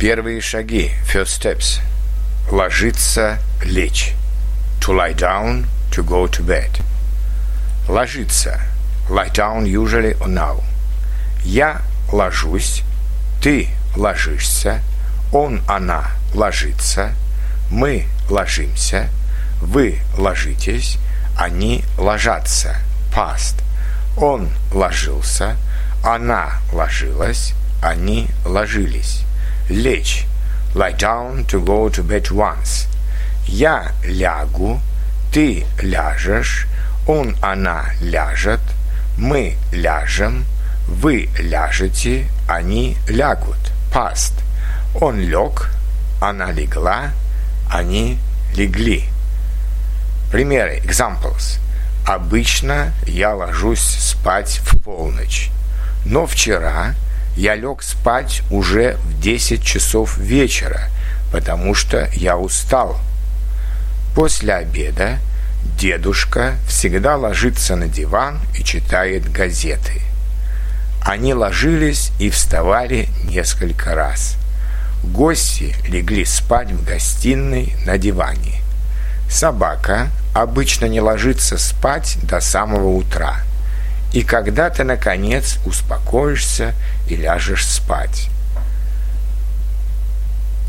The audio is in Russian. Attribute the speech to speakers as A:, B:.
A: Первые шаги, first steps. Ложиться, лечь. To lie down, to go to bed. Ложиться. Lie down usually or now. Я ложусь, ты ложишься, он, она ложится, мы ложимся, вы ложитесь, они ложатся. Past. Он ложился, она ложилась, они ложились. Лечь. Lie down to go to bed once. Я лягу, ты ляжешь, он, она ляжет, мы ляжем, вы ляжете, они лягут. Past. Он лег, она легла, они легли. Примеры. Examples. Обычно я ложусь спать в полночь. Но вчера я лег спать уже в 10 часов вечера, потому что я устал. После обеда дедушка всегда ложится на диван и читает газеты. Они ложились и вставали несколько раз. Гости легли спать в гостиной на диване. Собака обычно не ложится спать до самого утра. И когда ты, наконец, успокоишься и ляжешь спать.